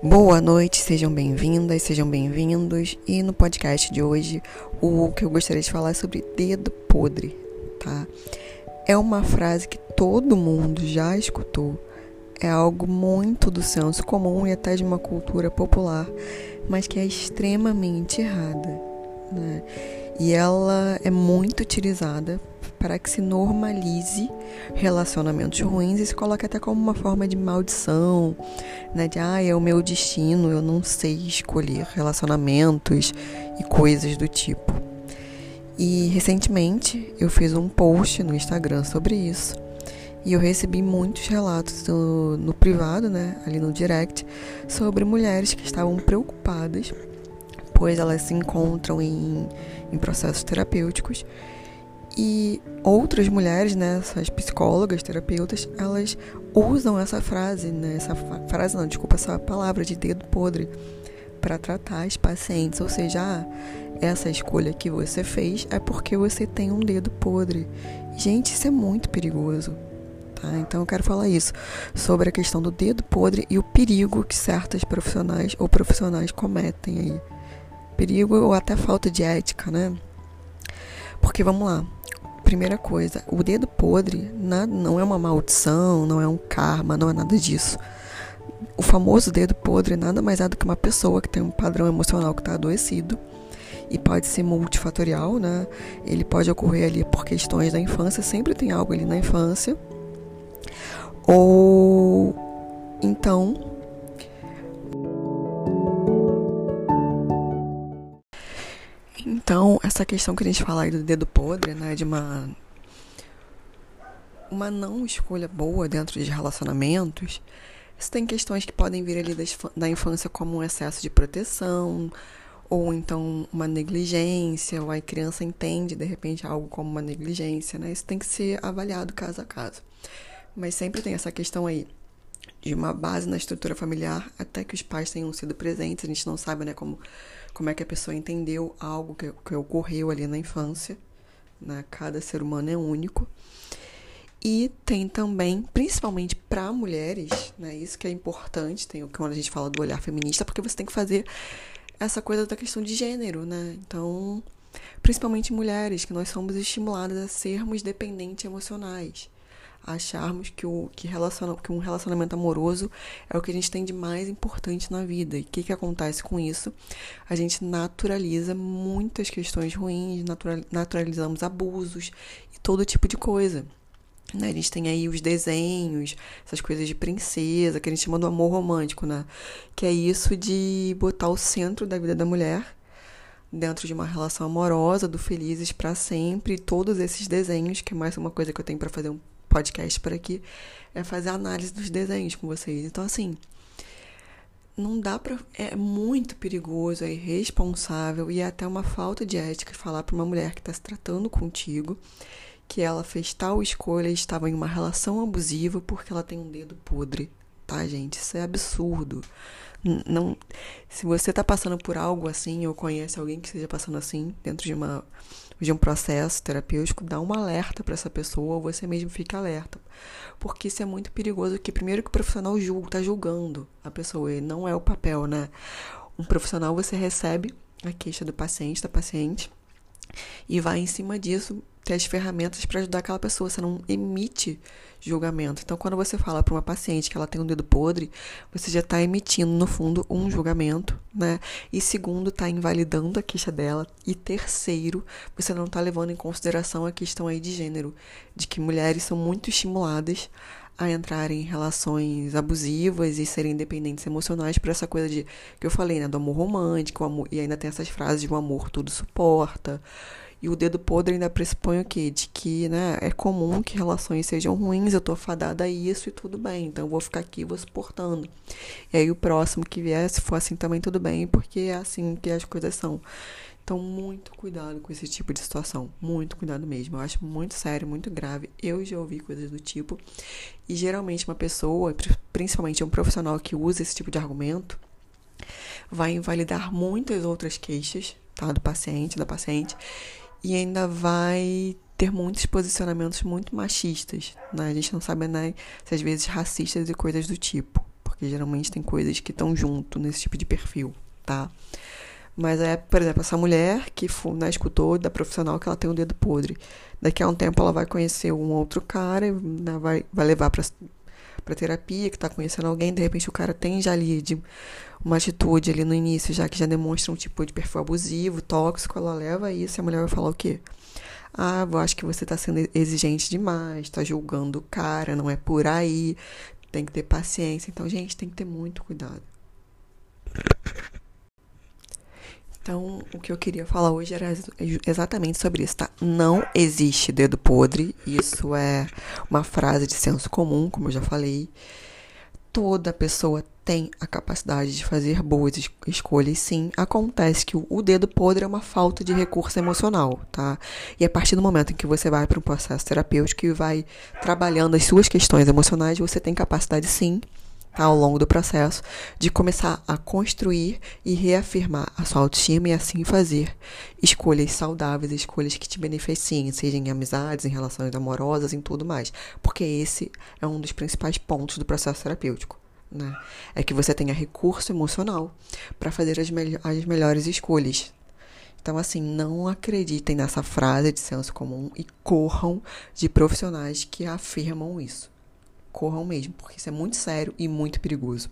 Boa noite, sejam bem-vindas, sejam bem-vindos. E no podcast de hoje, o que eu gostaria de falar é sobre dedo podre, tá? É uma frase que todo mundo já escutou. É algo muito do senso comum e até de uma cultura popular, mas que é extremamente errada, né? E ela é muito utilizada para que se normalize relacionamentos ruins e se coloque até como uma forma de maldição, né? De ah, é o meu destino, eu não sei escolher relacionamentos e coisas do tipo. E recentemente eu fiz um post no Instagram sobre isso. E eu recebi muitos relatos no, no privado, né, ali no direct, sobre mulheres que estavam preocupadas, pois elas se encontram em, em processos terapêuticos e outras mulheres, né, essas psicólogas, terapeutas, elas usam essa frase, né, essa frase não, desculpa, essa palavra de dedo podre para tratar as pacientes, ou seja, ah, essa escolha que você fez é porque você tem um dedo podre. Gente, isso é muito perigoso. Tá? Então eu quero falar isso sobre a questão do dedo podre e o perigo que certas profissionais ou profissionais cometem aí. Perigo ou até falta de ética, né? Porque vamos lá, primeira coisa, o dedo podre não é uma maldição, não é um karma, não é nada disso. O famoso dedo podre nada mais é do que uma pessoa que tem um padrão emocional que está adoecido e pode ser multifatorial, né? Ele pode ocorrer ali por questões da infância, sempre tem algo ali na infância. Ou então Então, essa questão que a gente fala aí do dedo podre, né, de uma uma não escolha boa dentro de relacionamentos, isso tem questões que podem vir ali da infância como um excesso de proteção, ou então uma negligência, ou a criança entende de repente algo como uma negligência, né? Isso tem que ser avaliado caso a caso. Mas sempre tem essa questão aí de uma base na estrutura familiar até que os pais tenham sido presentes, a gente não sabe, né, como como é que a pessoa entendeu algo que, que ocorreu ali na infância. Né? Cada ser humano é único. E tem também, principalmente para mulheres, né? Isso que é importante, tem quando a gente fala do olhar feminista, porque você tem que fazer essa coisa da questão de gênero, né? Então, principalmente mulheres, que nós somos estimuladas a sermos dependentes emocionais acharmos que, o, que, relaciona, que um relacionamento amoroso é o que a gente tem de mais importante na vida. E o que, que acontece com isso? A gente naturaliza muitas questões ruins, natural, naturalizamos abusos e todo tipo de coisa. Né? A gente tem aí os desenhos, essas coisas de princesa, que a gente chama do amor romântico, né? Que é isso de botar o centro da vida da mulher dentro de uma relação amorosa, do felizes para sempre, todos esses desenhos, que é mais uma coisa que eu tenho para fazer um podcast por aqui, é fazer análise dos desenhos com vocês. Então, assim, não dá pra. É muito perigoso, é irresponsável e é até uma falta de ética falar para uma mulher que está se tratando contigo que ela fez tal escolha e estava em uma relação abusiva porque ela tem um dedo podre, tá, gente? Isso é absurdo. Não, se você está passando por algo assim ou conhece alguém que esteja passando assim dentro de uma de um processo terapêutico, dá um alerta para essa pessoa ou você mesmo fica alerta. Porque isso é muito perigoso, que primeiro que o profissional julga, está julgando a pessoa, e não é o papel, né? Um profissional você recebe a queixa do paciente, da paciente, e vai em cima disso ter as ferramentas para ajudar aquela pessoa. Você não emite julgamento. Então, quando você fala para uma paciente que ela tem um dedo podre, você já está emitindo, no fundo, um julgamento, né? E segundo, está invalidando a queixa dela. E terceiro, você não está levando em consideração a questão aí de gênero, de que mulheres são muito estimuladas a entrar em relações abusivas e serem dependentes emocionais por essa coisa de que eu falei, né, do amor romântico, amor, e ainda tem essas frases de o amor tudo suporta. E o dedo podre ainda pressupõe o quê? De que, né, é comum que relações sejam ruins, eu tô fadada a isso e tudo bem, então eu vou ficar aqui, vou suportando. E aí o próximo que vier, se for assim também tudo bem, porque é assim que as coisas são. Então, muito cuidado com esse tipo de situação. Muito cuidado mesmo. Eu acho muito sério, muito grave. Eu já ouvi coisas do tipo. E geralmente, uma pessoa, principalmente um profissional que usa esse tipo de argumento, vai invalidar muitas outras queixas, tá? Do paciente, da paciente e ainda vai ter muitos posicionamentos muito machistas, né? A gente não sabe né, se às vezes racistas e coisas do tipo, porque geralmente tem coisas que estão junto nesse tipo de perfil, tá? Mas é, por exemplo, essa mulher que né, escutou da profissional que ela tem um dedo podre. Daqui a um tempo ela vai conhecer um outro cara, né, vai, vai levar pra, pra terapia, que tá conhecendo alguém, de repente o cara tem já ali de uma atitude ali no início, já que já demonstra um tipo de perfil abusivo, tóxico, ela leva isso e a mulher vai falar o quê? Ah, eu acho que você tá sendo exigente demais, tá julgando o cara, não é por aí, tem que ter paciência. Então, gente, tem que ter muito cuidado. Então, o que eu queria falar hoje era exatamente sobre isso, tá? Não existe dedo podre. Isso é uma frase de senso comum, como eu já falei. Toda pessoa tem a capacidade de fazer boas escolhas, sim. Acontece que o dedo podre é uma falta de recurso emocional, tá? E a partir do momento em que você vai para um processo terapêutico e vai trabalhando as suas questões emocionais, você tem capacidade, sim, tá, ao longo do processo, de começar a construir e reafirmar a sua autoestima e assim fazer escolhas saudáveis, escolhas que te beneficiem, seja em amizades, em relações amorosas, em tudo mais. Porque esse é um dos principais pontos do processo terapêutico. Né? É que você tenha recurso emocional para fazer as, me as melhores escolhas. Então, assim, não acreditem nessa frase de senso comum e corram de profissionais que afirmam isso corram mesmo, porque isso é muito sério e muito perigoso.